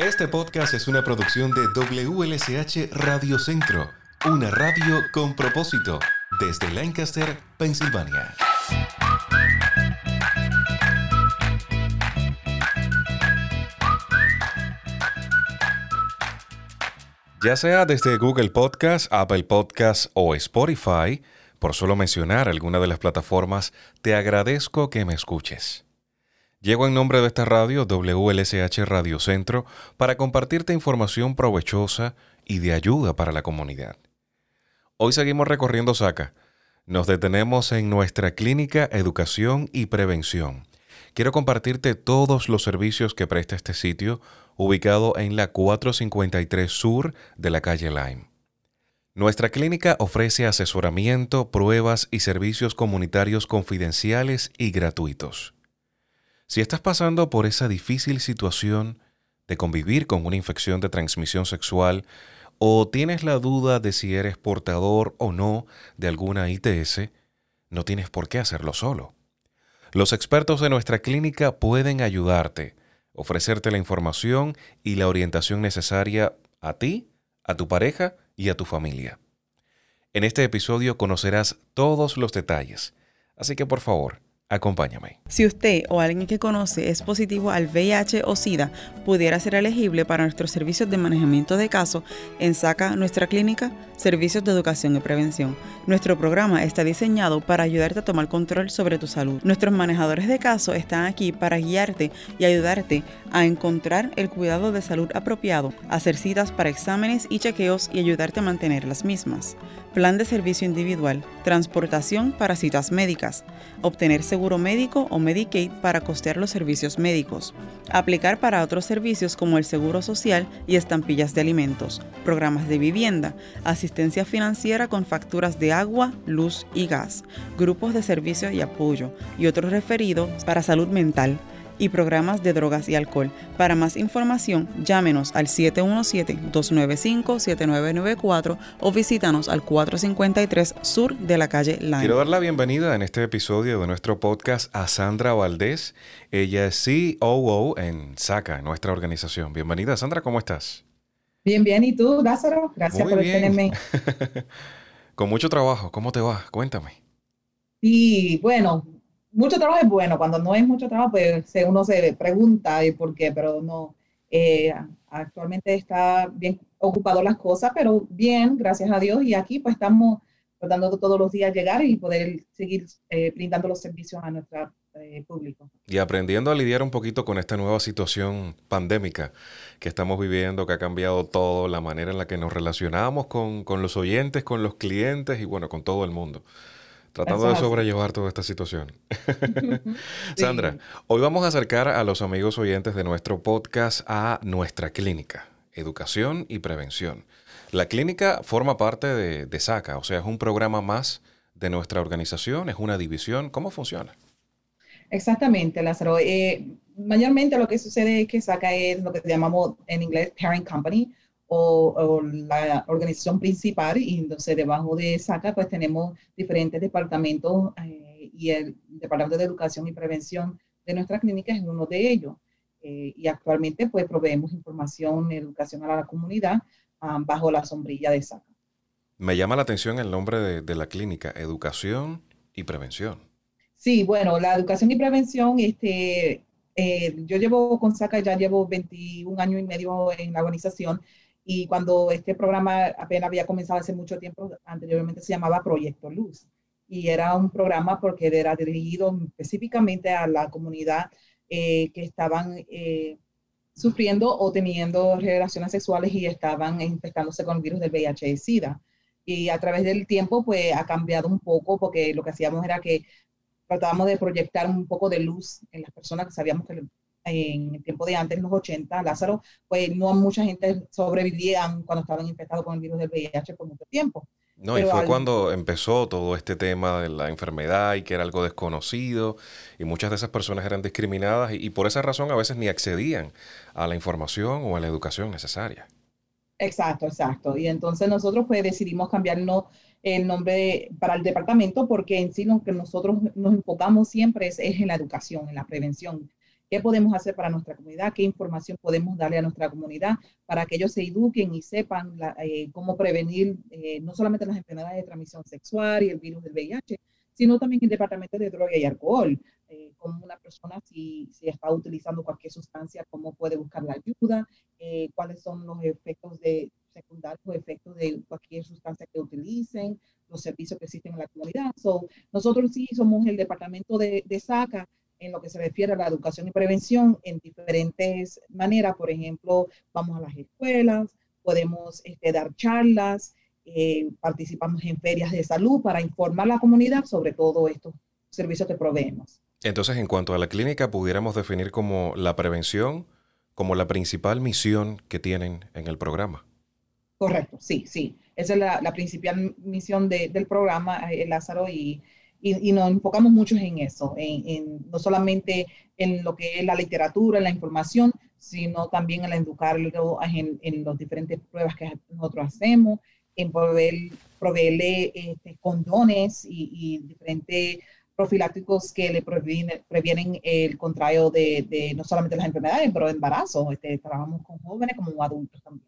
Este podcast es una producción de WLSH Radio Centro, una radio con propósito, desde Lancaster, Pensilvania. Ya sea desde Google Podcast, Apple Podcast o Spotify, por solo mencionar alguna de las plataformas, te agradezco que me escuches. Llego en nombre de esta radio, WLSH Radio Centro, para compartirte información provechosa y de ayuda para la comunidad. Hoy seguimos recorriendo SACA. Nos detenemos en nuestra clínica Educación y Prevención. Quiero compartirte todos los servicios que presta este sitio, ubicado en la 453 Sur de la calle Lime. Nuestra clínica ofrece asesoramiento, pruebas y servicios comunitarios confidenciales y gratuitos. Si estás pasando por esa difícil situación de convivir con una infección de transmisión sexual o tienes la duda de si eres portador o no de alguna ITS, no tienes por qué hacerlo solo. Los expertos de nuestra clínica pueden ayudarte, ofrecerte la información y la orientación necesaria a ti, a tu pareja y a tu familia. En este episodio conocerás todos los detalles, así que por favor, Acompáñame. Si usted o alguien que conoce es positivo al VIH o SIDA, pudiera ser elegible para nuestros servicios de manejamiento de casos en SACA, nuestra clínica, Servicios de Educación y Prevención. Nuestro programa está diseñado para ayudarte a tomar control sobre tu salud. Nuestros manejadores de casos están aquí para guiarte y ayudarte a encontrar el cuidado de salud apropiado, hacer citas para exámenes y chequeos y ayudarte a mantener las mismas plan de servicio individual, transportación para citas médicas, obtener seguro médico o Medicaid para costear los servicios médicos, aplicar para otros servicios como el seguro social y estampillas de alimentos, programas de vivienda, asistencia financiera con facturas de agua, luz y gas, grupos de servicio y apoyo y otros referidos para salud mental y programas de drogas y alcohol. Para más información, llámenos al 717-295-7994 o visítanos al 453 Sur de la calle Line. Quiero dar la bienvenida en este episodio de nuestro podcast a Sandra Valdés. Ella es COO en SACA, nuestra organización. Bienvenida, Sandra, ¿cómo estás? Bien, bien. ¿Y tú, Lázaro? Gracias por tenerme. Con mucho trabajo. ¿Cómo te va? Cuéntame. Y bueno, mucho trabajo es bueno, cuando no es mucho trabajo, pues uno se pregunta por qué, pero no, eh, actualmente está bien ocupado las cosas, pero bien, gracias a Dios, y aquí pues estamos tratando todos los días llegar y poder seguir eh, brindando los servicios a nuestro eh, público. Y aprendiendo a lidiar un poquito con esta nueva situación pandémica que estamos viviendo, que ha cambiado todo, la manera en la que nos relacionamos con, con los oyentes, con los clientes y bueno, con todo el mundo tratando de sobrellevar toda esta situación. Sandra, hoy vamos a acercar a los amigos oyentes de nuestro podcast a nuestra clínica, Educación y Prevención. La clínica forma parte de, SACA, o sea, es un programa más de nuestra organización, es una división. ¿Cómo funciona? Exactamente, Lázaro. Eh, mayormente lo que sucede es que SACA es lo que llamamos en inglés parent company, o, la organización principal y entonces debajo de SACA pues tenemos diferentes departamentos eh, y el Departamento de Educación y Prevención de nuestra clínica es uno de ellos. Eh, y actualmente pues proveemos información, educación a la comunidad ah, bajo la sombrilla de SACA. Me llama la atención el nombre de, de, la clínica, Educación y Prevención. Sí, bueno, la educación y prevención, este, eh, yo llevo con SACA, ya llevo 21 años y medio en la organización y cuando este programa apenas había comenzado hace mucho tiempo, anteriormente se llamaba Proyecto Luz. Y era un programa porque era dirigido específicamente a la comunidad eh, que estaban eh, sufriendo o teniendo relaciones sexuales y estaban infectándose con el virus del VIH y SIDA. Y a través del tiempo, pues ha cambiado un poco porque lo que hacíamos era que tratábamos de proyectar un poco de luz en las personas que sabíamos que en el tiempo de antes, en los 80, Lázaro, pues no mucha gente sobrevivían cuando estaban infectados con el virus del VIH por mucho tiempo. No, y fue cuando empezó todo este tema de la enfermedad y que era algo desconocido y muchas de esas personas eran discriminadas y, por esa razón a veces ni accedían a la información o a la educación necesaria. Exacto, exacto. Y entonces nosotros pues decidimos cambiarnos el nombre para el departamento porque en sí lo que nosotros nos enfocamos siempre es, es en la educación, en la prevención qué podemos hacer para nuestra comunidad, qué información podemos darle a nuestra comunidad para que ellos se eduquen y sepan eh, cómo prevenir eh, no solamente las enfermedades de transmisión sexual y el virus del VIH, sino también el departamento de droga y alcohol, eh, una persona si, si, está utilizando cualquier sustancia, cómo puede buscar la ayuda, cuáles son los efectos de secundarios o efectos de cualquier sustancia que utilicen, los servicios que existen en la comunidad. So, nosotros sí somos el departamento de, de SACA en lo que se refiere a la educación y prevención en diferentes maneras. Por ejemplo, vamos a las escuelas, podemos este, dar charlas, eh, participamos en ferias de salud para informar a la comunidad sobre todo estos servicios que proveemos. Entonces, en cuanto a la clínica, pudiéramos definir como la prevención como la principal misión que tienen en el programa. Correcto, sí, sí. Esa es la, principal misión del programa, eh, Lázaro, y y, nos enfocamos mucho en eso, en, no solamente en lo que es la literatura, en la información, sino también en educarlo en, en las diferentes pruebas que nosotros hacemos, en proveer, proveerle este, condones y, diferentes profilácticos que le previenen, previenen el contrario de, de, no solamente las enfermedades, pero embarazo. Este, trabajamos con jóvenes como adultos también.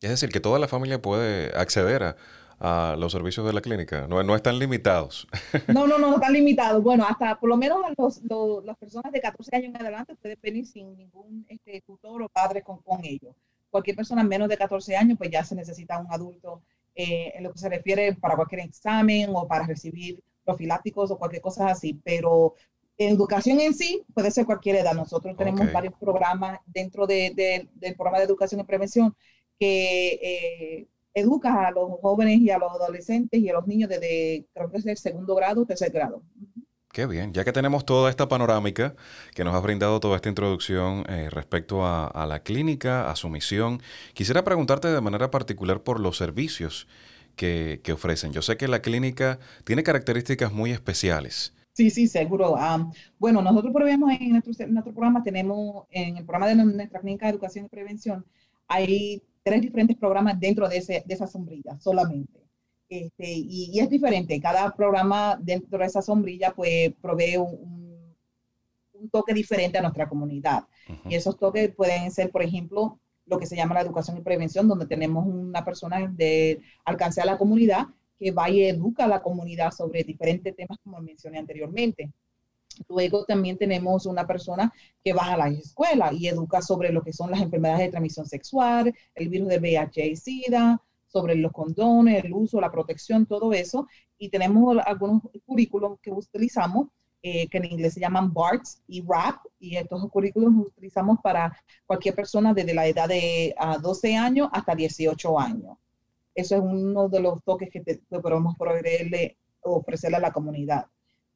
Es decir, que toda la familia puede acceder a, a los servicios de la clínica? No, no están limitados. No, no, no, están limitados. Bueno, hasta por lo menos los, las personas de 14 años en adelante pueden venir sin ningún este, tutor o padre con, con ellos. Cualquier persona menos de 14 años, pues ya se necesita un adulto eh, en lo que se refiere para cualquier examen o para recibir profilácticos o cualquier cosa así. Pero educación en sí puede ser cualquier edad. Nosotros tenemos varios programas dentro de, del programa de educación y prevención que eh, educa a los jóvenes y a los adolescentes y a los niños desde, creo que es el segundo grado, tercer grado. Qué bien, ya que tenemos toda esta panorámica que nos ha brindado toda esta introducción eh, respecto a, la clínica, a su misión, quisiera preguntarte de manera particular por los servicios que, ofrecen. Yo sé que la clínica tiene características muy especiales. Sí, sí, seguro. Ah, bueno, nosotros proveemos en nuestro, en nuestro programa, tenemos en el programa de nuestra clínica de educación y prevención, hay tres diferentes programas dentro de, ese, de esa sombrilla solamente. Este, y, es diferente, cada programa dentro de esa sombrilla pues provee un, un, toque diferente a nuestra comunidad. Y esos toques pueden ser, por ejemplo, lo que se llama la educación y prevención, donde tenemos una persona de alcance a la comunidad que vaya y educa a la comunidad sobre diferentes temas como mencioné anteriormente. Luego también tenemos una persona que va a la escuela y educa sobre lo que son las enfermedades de transmisión sexual, el virus de VIH y SIDA, sobre los condones, el uso, la protección, todo eso. Y tenemos algunos currículos que utilizamos, eh, que en inglés se llaman BARTS y RAP, y estos currículos los utilizamos para cualquier persona desde la edad de 12 años hasta 18 años. Eso es uno de los toques que, podemos proveerle, ofrecerle a la comunidad.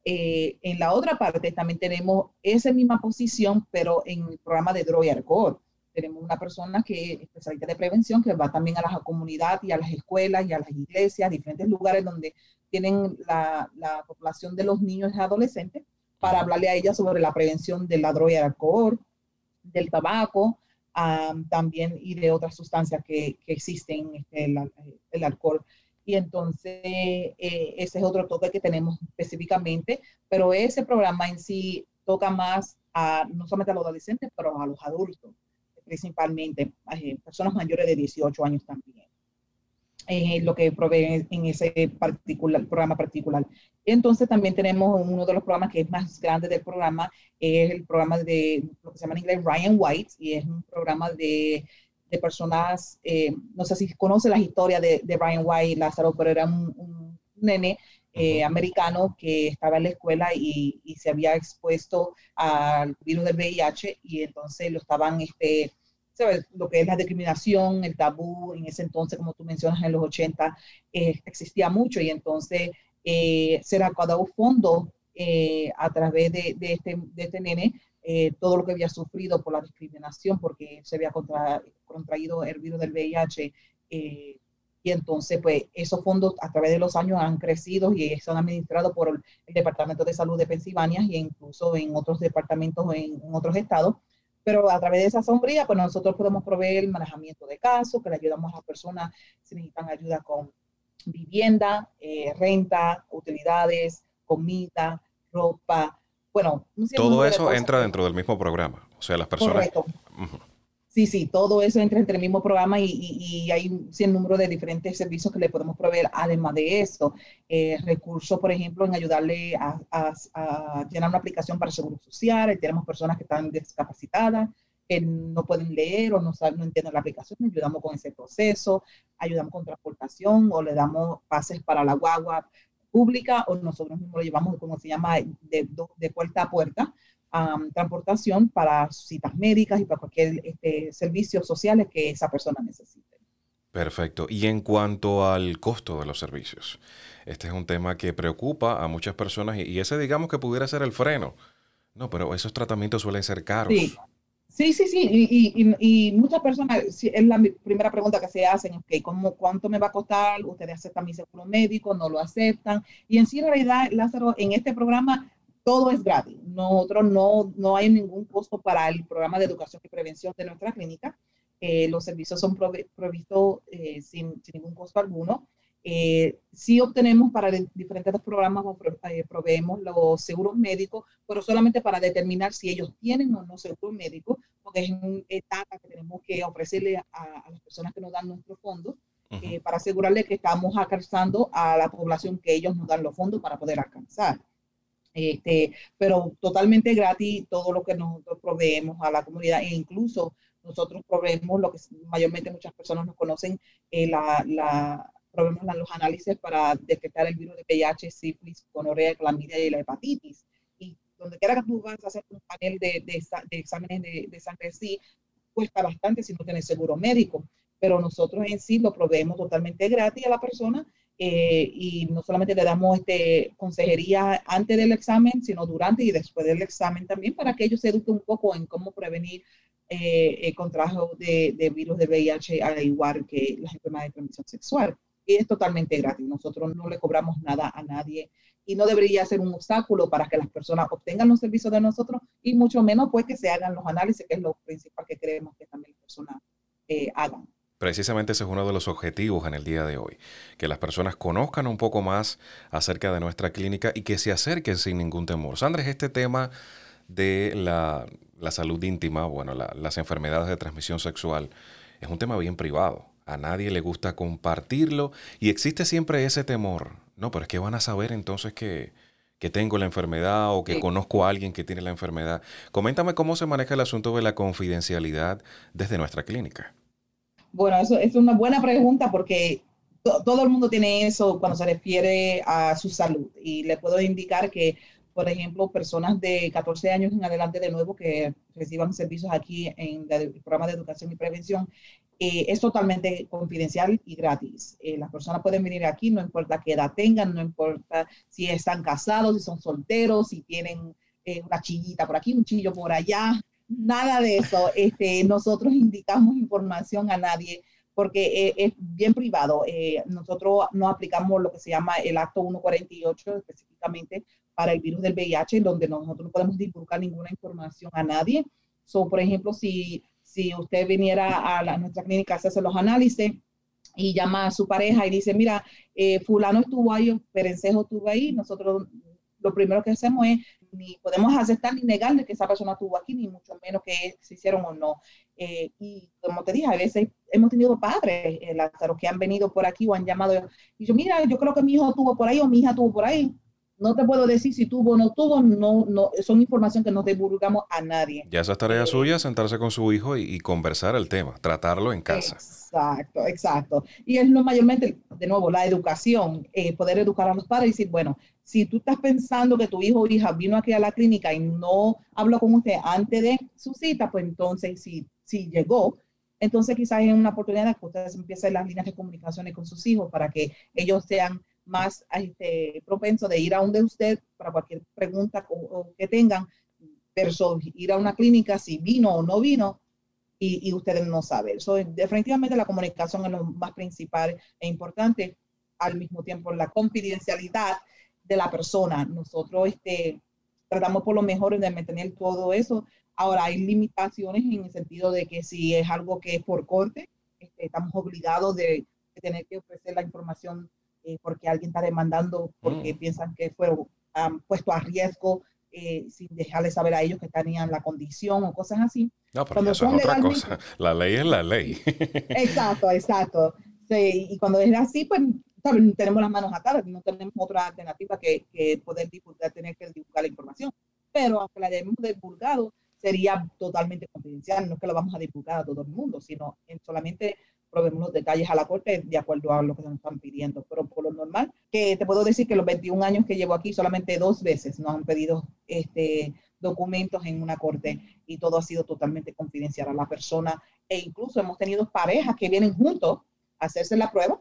Eh, en la otra parte también tenemos esa misma posición, pero en el programa de droga y alcohol. Tenemos una persona que es especialista de prevención que va también a las comunidades y a las escuelas y a las iglesias, diferentes lugares donde tienen la, la población de los niños y adolescentes para hablarle a ella sobre la prevención de la droga y alcohol, del tabaco, también y de otras sustancias que, que existen, este, el, el alcohol y entonces eh, ese es otro toque que tenemos específicamente, pero ese programa en sí toca más a no solamente a los adolescentes, pero a los adultos, principalmente a eh, personas mayores de 18 años también. Eh, lo que provee en ese particular, programa particular. Entonces también tenemos uno de los programas que es más grande del programa, es el programa de lo que se llama en inglés Ryan White, y es un programa de de personas, eh, no sé si conoce la historia de, de Brian White, Lázaro, pero era un, nene eh, americano que estaba en la escuela y, y, se había expuesto al virus del VIH y entonces lo estaban, este, ¿sabes? lo que es la discriminación, el tabú, en ese entonces, como tú mencionas, en los 80, eh, existía mucho y entonces se recaudó fondos a través de, de, este, de este nene eh, todo lo que había sufrido por la discriminación, porque se había contraído el virus del VIH. Eh, y entonces, pues, esos fondos a través de los años han crecido y son administrados por el, Departamento de Salud de Pensilvania e incluso en otros departamentos en, otros estados. Pero a través de esa sombría, pues nosotros podemos proveer el manejamiento de casos, que le ayudamos a las personas si necesitan ayuda con vivienda, eh, renta, utilidades, comida, ropa, bueno, todo eso entra dentro del mismo programa. O sea, las personas. Correcto. Sí, sí, todo eso entra entre el mismo programa y, hay un cien número de diferentes servicios que le podemos proveer. Además de eso, eh, recursos, por ejemplo, en ayudarle a, llenar una aplicación para seguro social. Tenemos personas que están discapacitadas, que no pueden leer o no, saben, no entienden la aplicación. Ayudamos con ese proceso, ayudamos con transportación o le damos pases para la guagua pública o nosotros mismos lo llevamos, como se llama, de, de puerta a puerta transportación para citas médicas y para cualquier este, servicios sociales que esa persona necesite. Perfecto. Y en cuanto al costo de los servicios, este es un tema que preocupa a muchas personas y, ese digamos que pudiera ser el freno. No, pero esos tratamientos suelen ser caros. Sí, sí, sí. sí. Y, y, muchas personas, es la primera pregunta que se hacen, okay, ¿cómo, ¿cuánto me va a costar? ¿Ustedes aceptan mi seguro médico? ¿No lo aceptan? Y en sí, en realidad, Lázaro, en este programa todo es gratis. Nosotros no, no hay ningún costo para el programa de educación y prevención de nuestra clínica. Eh, los servicios son provistos eh, sin, sin, ningún costo alguno. Eh, sí obtenemos para diferentes programas, eh, proveemos los seguros médicos, pero solamente para determinar si ellos tienen o no seguro médico, porque es una etapa que tenemos que ofrecerle a, a las personas que nos dan nuestros fondos. para asegurarle que estamos alcanzando a la población que ellos nos dan los fondos para poder alcanzar. Este, pero totalmente gratis todo lo que nosotros proveemos a la comunidad e incluso nosotros proveemos lo que mayormente muchas personas nos conocen, eh, la, la, proveemos los análisis para detectar el virus de VIH, sífilis, gonorrea, clamidia y la hepatitis. Y donde quiera que tú vas a hacer un panel de, de, de exámenes de, de sangre, sí, cuesta bastante si no tienes seguro médico, pero nosotros en sí lo proveemos totalmente gratis a la persona eh, y no solamente le damos este, consejería antes del examen, sino durante y después del examen también para que ellos se eduquen un poco en cómo prevenir eh, el contagio de, de, virus de VIH al igual que las enfermedades de transmisión sexual. Y es totalmente gratis. Nosotros no le cobramos nada a nadie y no debería ser un obstáculo para que las personas obtengan los servicios de nosotros y mucho menos pues que se hagan los análisis, que es lo principal que queremos que también las personas eh, hagan. Precisamente ese es uno de los objetivos en el día de hoy, que las personas conozcan un poco más acerca de nuestra clínica y que se acerquen sin ningún temor. Sandra, este tema de la, salud íntima, bueno, las enfermedades de transmisión sexual, es un tema bien privado. A nadie le gusta compartirlo y existe siempre ese temor. No, pero es que van a saber entonces que, que tengo la enfermedad o que conozco a alguien que tiene la enfermedad. Coméntame cómo se maneja el asunto de la confidencialidad desde nuestra clínica. Bueno, eso es una buena pregunta porque todo el mundo tiene eso cuando se refiere a su salud. Y le puedo indicar que, por ejemplo, personas de 14 años en adelante de nuevo que reciban servicios aquí en el programa de educación y prevención, eh, es totalmente confidencial y gratis. Eh, las personas pueden venir aquí, no importa qué edad tengan, no importa si están casados, si son solteros, si tienen eh, una chillita por aquí, un chillo por allá, nada de eso. Este, nosotros indicamos información a nadie porque es bien privado. Nosotros no aplicamos lo que se llama el acto 148 específicamente para el virus del VIH, donde nosotros no podemos divulgar ninguna información a nadie. So, por ejemplo, si, si usted viniera a, la, nuestra clínica a hacerse los análisis y llama a su pareja y dice, mira, eh, fulano estuvo ahí, Perencejo estuvo ahí, nosotros lo primero que hacemos es ni podemos aceptar ni negarle que esa persona estuvo aquí, ni mucho menos que se hicieron o no. Eh, y como te dije, a veces hemos tenido padres, eh, Lázaro, que han venido por aquí o han llamado. Y yo, mira, yo creo que mi hijo estuvo por ahí o mi hija estuvo por ahí. No te puedo decir si tuvo o no tuvo, no, no, son información que no divulgamos a nadie. Ya esa tarea eh, suya, sentarse con su hijo y, conversar el tema, tratarlo en casa. Exacto, exacto. Y es lo mayormente, de nuevo, la educación, poder educar a los padres y decir, bueno, si tú estás pensando que tu hijo o hija vino aquí a la clínica y no habló con usted antes de su cita, pues entonces si, si llegó, entonces quizás es una oportunidad que ustedes empiecen las líneas de comunicaciones con sus hijos para que ellos sean más este, propensos de ir a donde usted para cualquier pregunta que tengan, versus ir a una clínica si vino o no vino y, y ustedes no saben. So, definitivamente la comunicación es lo más principal e importante, al mismo tiempo la confidencialidad de la persona. Nosotros este, tratamos por lo mejor de mantener todo eso. Ahora hay limitaciones en el sentido de que si es algo que es por corte, este, estamos obligados de, tener que ofrecer la información eh, porque alguien está demandando, porque mm. piensan que fue puesto a riesgo eh, sin dejarles saber a ellos que tenían la condición o cosas así. No, pero eso es otra cosa. La ley es la ley. exacto, exacto. y cuando es así, pues tenemos las manos atadas, no tenemos otra alternativa que, que poder divulgar, tener que divulgar la información. Pero aunque la hayamos divulgado, sería totalmente confidencial, no es que lo vamos a divulgar a todo el mundo, sino en solamente probemos los detalles a la corte de acuerdo a lo que nos están pidiendo. Pero por lo normal, que te puedo decir que los 21 años que llevo aquí, solamente dos veces nos han pedido este, documentos en una corte y todo ha sido totalmente confidencial a la persona. E incluso hemos tenido parejas que vienen juntos a hacerse la prueba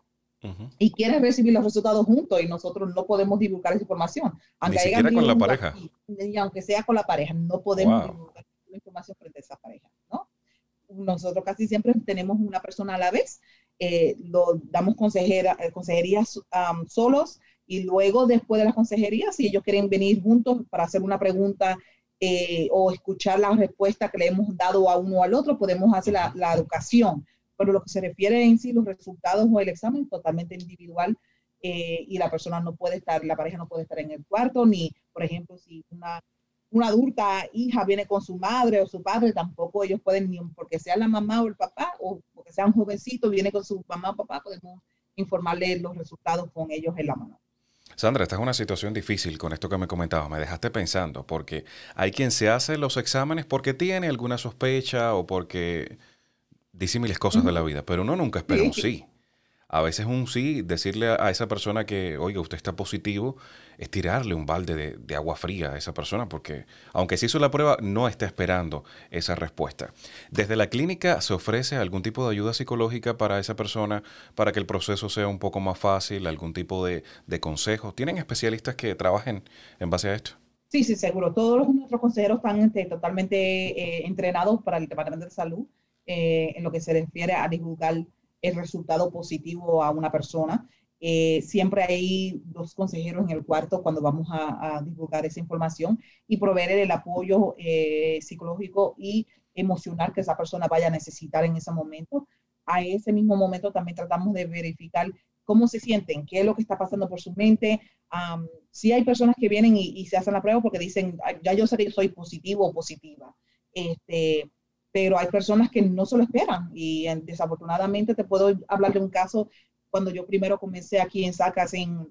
y quieren recibir los resultados juntos y nosotros no podemos divulgar esa información. Aunque Ni siquiera con la pareja. y aunque sea con la pareja, no podemos divulgar la información frente a esa pareja. Nosotros casi siempre tenemos una persona a la vez, eh, lo, damos consejera, eh, consejerías solos y luego después de las consejerías, si ellos quieren venir juntos para hacer una pregunta eh, o escuchar la respuesta que le hemos dado a uno o al otro, podemos hacer la, la, educación. Pero lo que se refiere en sí, los resultados o el examen, totalmente individual y la persona no puede estar, la pareja no puede estar en el cuarto, ni, por ejemplo, si una una adulta hija viene con su madre o su padre, tampoco ellos pueden, ni porque sea la mamá o el papá, o porque sea un jovencito, viene con su mamá o papá, podemos informarle los resultados con ellos en la mano. Sandra, esta es una situación difícil con esto que me comentabas. Me dejaste pensando, porque hay quien se hace los exámenes porque tiene alguna sospecha o porque dice miles cosas de la vida, pero uno nunca espera un sí. A veces un sí, decirle a, esa persona que, oiga, usted está positivo, es tirarle un balde de, agua fría a esa persona, porque aunque se hizo la prueba, no está esperando esa respuesta. Desde la clínica se ofrece algún tipo de ayuda psicológica para esa persona, para que el proceso sea un poco más fácil, algún tipo de, de consejo. ¿Tienen especialistas que trabajen en base a esto? Sí, sí, seguro. Todos nuestros consejeros están este, totalmente eh, entrenados para el Departamento de Salud eh, en lo que se refiere a divulgar el resultado positivo a una persona. Eh, siempre hay dos consejeros en el cuarto cuando vamos a, divulgar esa información y proveer el apoyo eh, psicológico y emocional que esa persona vaya a necesitar en ese momento. A ese mismo momento también tratamos de verificar cómo se sienten, qué es lo que está pasando por su mente. si hay personas que vienen y, se hacen la prueba porque dicen, ya yo sé que soy positivo o positiva. Este, pero hay personas que no se lo esperan y desafortunadamente te puedo hablar de un caso cuando yo primero comencé aquí en Sacas en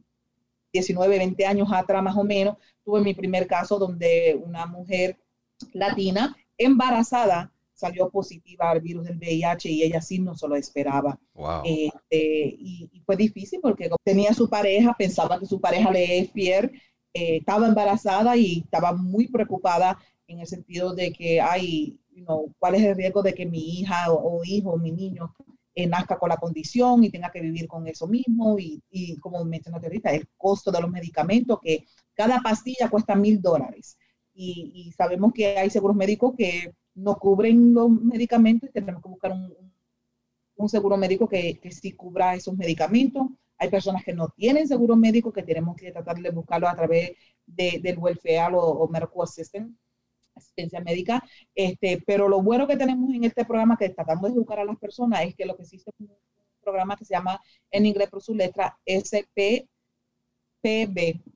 19, 20 años atrás más o menos, tuve mi primer caso donde una mujer latina embarazada salió positiva al virus del VIH y ella sí no se lo esperaba. Este, y, fue difícil porque tenía su pareja, pensaba que su pareja le es fiel, eh, estaba embarazada y estaba muy preocupada en el sentido de que hay cuál es el riesgo de que mi hija o, hijo, mi niño, eh, nazca con la condición y tenga que vivir con eso mismo. Y, y como mencionaste ahorita, el costo de los medicamentos, que cada pastilla cuesta mil dólares. Y, sabemos que hay seguros médicos que no cubren los medicamentos y tenemos que buscar un, un seguro médico que, que, sí cubra esos medicamentos. Hay personas que no tienen seguro médico que tenemos que tratar de buscarlo a través de, del welfare o, o medical assistance asistencia médica, este, pero lo bueno que tenemos en este programa que tratamos de educar a las personas es que lo que existe es un programa que se llama en inglés por su letra SPPB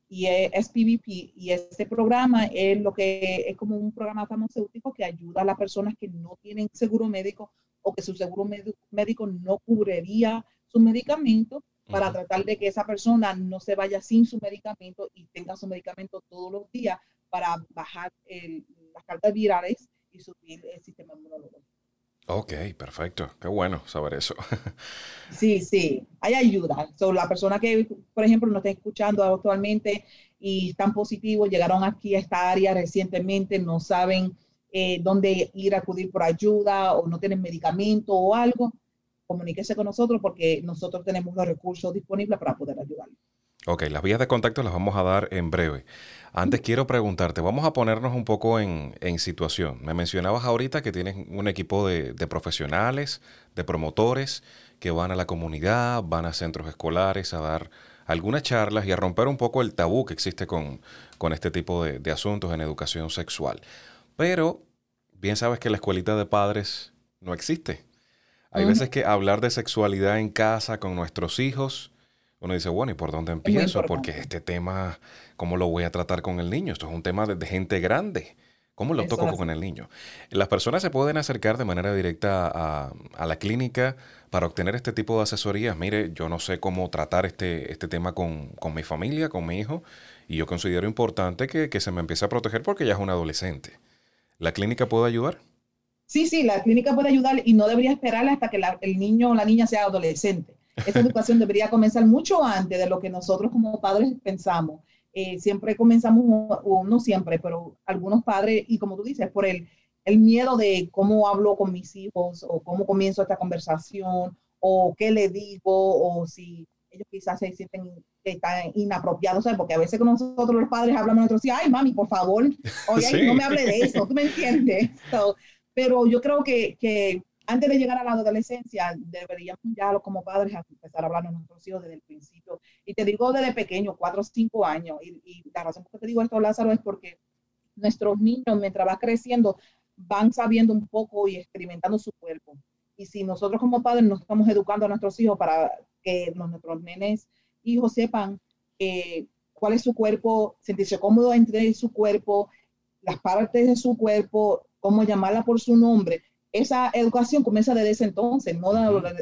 y es SPVP y este programa es lo que es como un programa farmacéutico que ayuda a las personas que no tienen seguro médico o que su seguro médico no cubriría su medicamento para tratar de que esa persona no se vaya sin su medicamento y tenga su medicamento todos los días para bajar las cartas virales y subir el sistema inmunológico. Ok, perfecto. Qué bueno saber eso. sí, sí, hay ayuda. So, la persona que, por ejemplo, nos está escuchando actualmente y están positivos, llegaron aquí a esta área recientemente, no saben eh, dónde ir a acudir por ayuda o no tienen medicamento o algo, comuníquese con nosotros porque nosotros tenemos los recursos disponibles para poder ayudarles. Ok, las vías de contacto las vamos a dar en breve. Antes quiero preguntarte, vamos a ponernos un poco en, situación. Me mencionabas ahorita que tienes un equipo de, profesionales, de promotores, que van a la comunidad, van a centros escolares a dar algunas charlas y a romper un poco el tabú que existe con, este tipo de, asuntos en educación sexual. Pero bien sabes que la escuelita de padres no existe. Hay veces que hablar de sexualidad en casa con nuestros hijos uno dice, bueno, ¿y por dónde empiezo? Porque este tema, ¿cómo lo voy a tratar con el niño? Esto es un tema de, gente grande. ¿Cómo lo toco con el niño? Las personas se pueden acercar de manera directa a, la clínica para obtener este tipo de asesorías. Mire, yo no sé cómo tratar este, este tema con, mi familia, con mi hijo, y yo considero importante que, que se me empiece a proteger porque ya es un adolescente. ¿La clínica puede ayudar? Sí, sí, la clínica puede ayudar y no debería esperar hasta que el niño o la niña sea adolescente. Esta educación debería comenzar mucho antes de lo que nosotros como padres pensamos. Eh, siempre comenzamos, o no siempre, pero algunos padres, y como tú dices, por el, el miedo de cómo hablo con mis hijos o cómo comienzo esta conversación o qué le digo o si ellos quizás se sienten que están inapropiados, ¿sabes? porque a veces nosotros los padres hablamos nosotros y, ay, mami, por favor, oye, no me hable de eso, ¿tú me entiendes? pero yo creo que, que antes de llegar a la adolescencia, deberíamos ya como padres empezar a hablar a nuestros hijos desde el principio. Y te digo desde pequeño, cuatro o cinco años. Y, la razón por que te digo esto, Lázaro, es porque nuestros niños, mientras van creciendo, van sabiendo un poco y experimentando su cuerpo. Y si nosotros como padres nos estamos educando a nuestros hijos para que nuestros nenes hijos sepan eh, cuál es su cuerpo, sentirse cómodo entre su cuerpo, las partes de su cuerpo, cómo llamarla por su nombre, esa educación comienza desde ese entonces, no,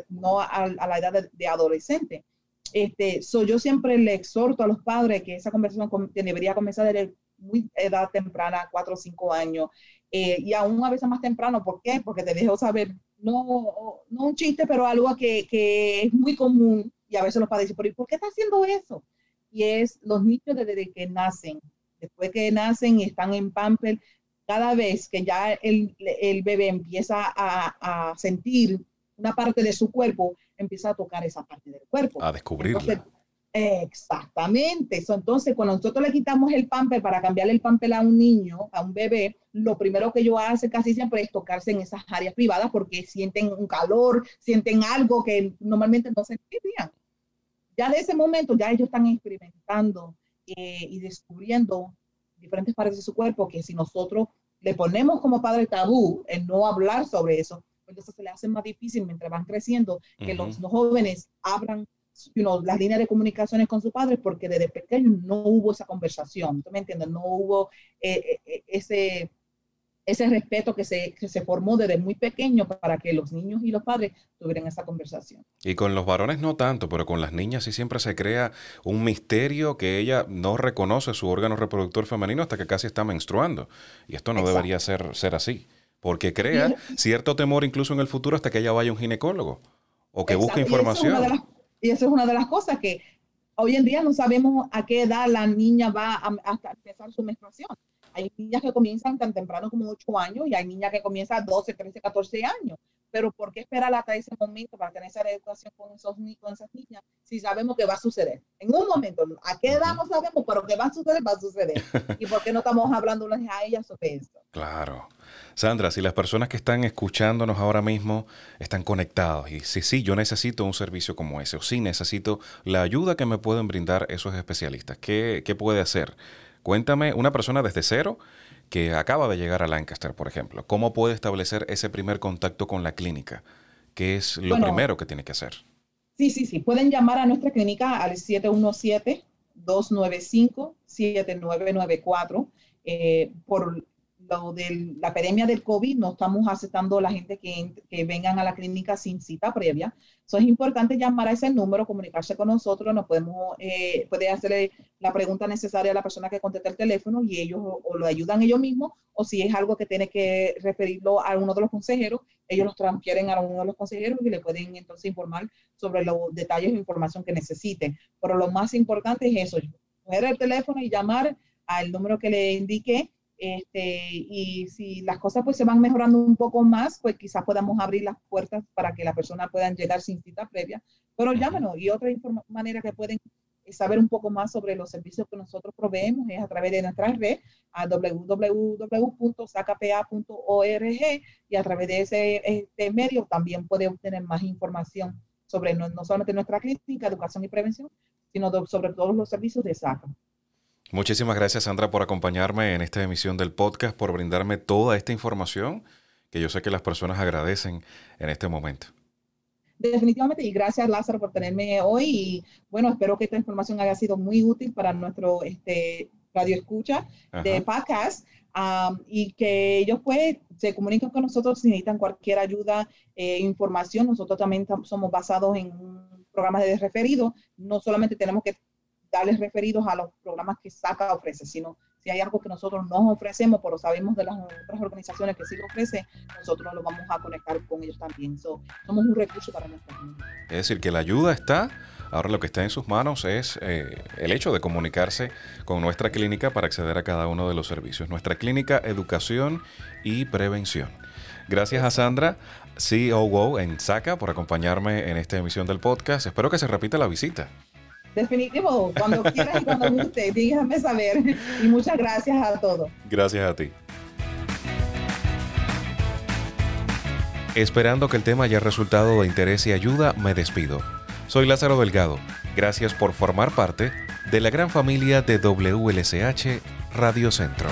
no a, la edad de, adolescente. Este, yo siempre le exhorto a los padres que esa conversación debería comenzar desde muy edad temprana, cuatro o cinco años, eh, y aún a veces más temprano. ¿Por qué? Porque te dejo saber, no, no un chiste, pero algo que, que es muy común, y a veces los padres dicen, ¿por qué está haciendo eso? Y es los niños desde que nacen, después que nacen y están en pamper, cada vez que ya el, bebé empieza a, sentir una parte de su cuerpo, empieza a tocar esa parte del cuerpo. A descubrirla. exactamente. entonces, cuando nosotros le quitamos el pamper para cambiarle el pamper a un niño, a un bebé, lo primero que ellos hacen casi siempre es tocarse en esas áreas privadas porque sienten un calor, sienten algo que normalmente no sentirían. Ya de ese momento, ya ellos están experimentando eh, y descubriendo diferentes partes de su cuerpo que si nosotros le ponemos como padre tabú en no hablar sobre eso, pues entonces se le hace más difícil mientras van creciendo que los, jóvenes abran las líneas de comunicaciones con sus padres porque desde pequeño no hubo esa conversación, ¿tú me entiendes? No hubo eh, eh, eh, ese ese respeto que se, que se formó desde muy pequeño para que los niños y los padres tuvieran esa conversación. Y con los varones no tanto, pero con las niñas sí siempre se crea un misterio que ella no reconoce su órgano reproductor femenino hasta que casi está menstruando. Y esto no debería ser, ser así, porque crea cierto temor incluso en el futuro hasta que ella vaya a un ginecólogo o que busque información. Y eso, es una de las cosas que hoy en día no sabemos a qué edad la niña va a, a empezar su menstruación. Hay niñas que comienzan tan temprano como 8 años y hay niñas que comienzan a 12, 13, 14 años. Pero ¿por qué esperar hasta ese momento para tener esa educación con, esos, con esas niñas si sabemos que va a suceder? En un momento, ¿a qué edad no sabemos? Pero que va a suceder, va a suceder. ¿Y por qué no estamos hablando a ellas sobre esto? Claro. Sandra, si las personas que están escuchándonos ahora mismo están conectados y si sí, yo necesito un servicio como ese o sí necesito la ayuda que me pueden brindar esos especialistas, ¿qué, qué puede hacer? Cuéntame, una persona desde cero que acaba de llegar a Lancaster, por ejemplo, ¿cómo puede establecer ese primer contacto con la clínica? ¿Qué es lo primero que tiene que hacer? Sí, sí, sí. Pueden llamar a nuestra clínica al 717-295-7994 eh, por lo de la epidemia del COVID, no estamos aceptando a la gente que, que vengan a la clínica sin cita previa. Eso es importante llamar a ese número, comunicarse con nosotros, nos podemos, eh, puede hacerle la pregunta necesaria a la persona que contesta el teléfono y ellos o, lo ayudan ellos mismos, o si es algo que tiene que referirlo a uno de los consejeros, ellos los transfieren a uno de los consejeros y le pueden entonces informar sobre los detalles de información que necesiten. Pero lo más importante es eso, coger el teléfono y llamar al número que le indiqué este, y si las cosas pues se van mejorando un poco más, pues quizás podamos abrir las puertas para que la persona pueda llegar sin cita previa. Pero llámenos. Y otra manera que pueden saber un poco más sobre los servicios que nosotros proveemos es a través de nuestra red a www.sacapa.org y a través de ese este medio también puede obtener más información sobre no, solamente nuestra clínica, educación y prevención, sino sobre todos los servicios de SACA. Muchísimas gracias, Sandra, por acompañarme en esta emisión del podcast, por brindarme toda esta información que yo sé que las personas agradecen en este momento. definitivamente, y gracias Lázaro por tenerme hoy. Y bueno, espero que esta información haya sido muy útil para nuestro este, radio escucha de podcast. y que ellos pues se comuniquen con nosotros si necesitan cualquier ayuda, eh, información. Nosotros también somos basados en programas de referido. No solamente tenemos que darles referidos a los programas que SACA ofrece, sino si hay algo que nosotros no ofrecemos, pero sabemos de las otras organizaciones que sí lo ofrecen, nosotros lo vamos a conectar con ellos también. somos un recurso para nuestra comunidad. Es decir, que la ayuda está. Ahora lo que está en sus manos es eh, el hecho de comunicarse con nuestra clínica para acceder a cada uno de los servicios. Nuestra clínica Educación y Prevención. Gracias a Sandra, COO en SACA, por acompañarme en esta emisión del podcast. Espero que se repita la visita. Definitivo, cuando quieras y cuando guste, dígame saber. Y muchas gracias a todos. Gracias a ti. Esperando que el tema haya resultado de interés y ayuda, me despido. Soy Lázaro Delgado. Gracias por formar parte de la gran familia de WLSH Radio Centro.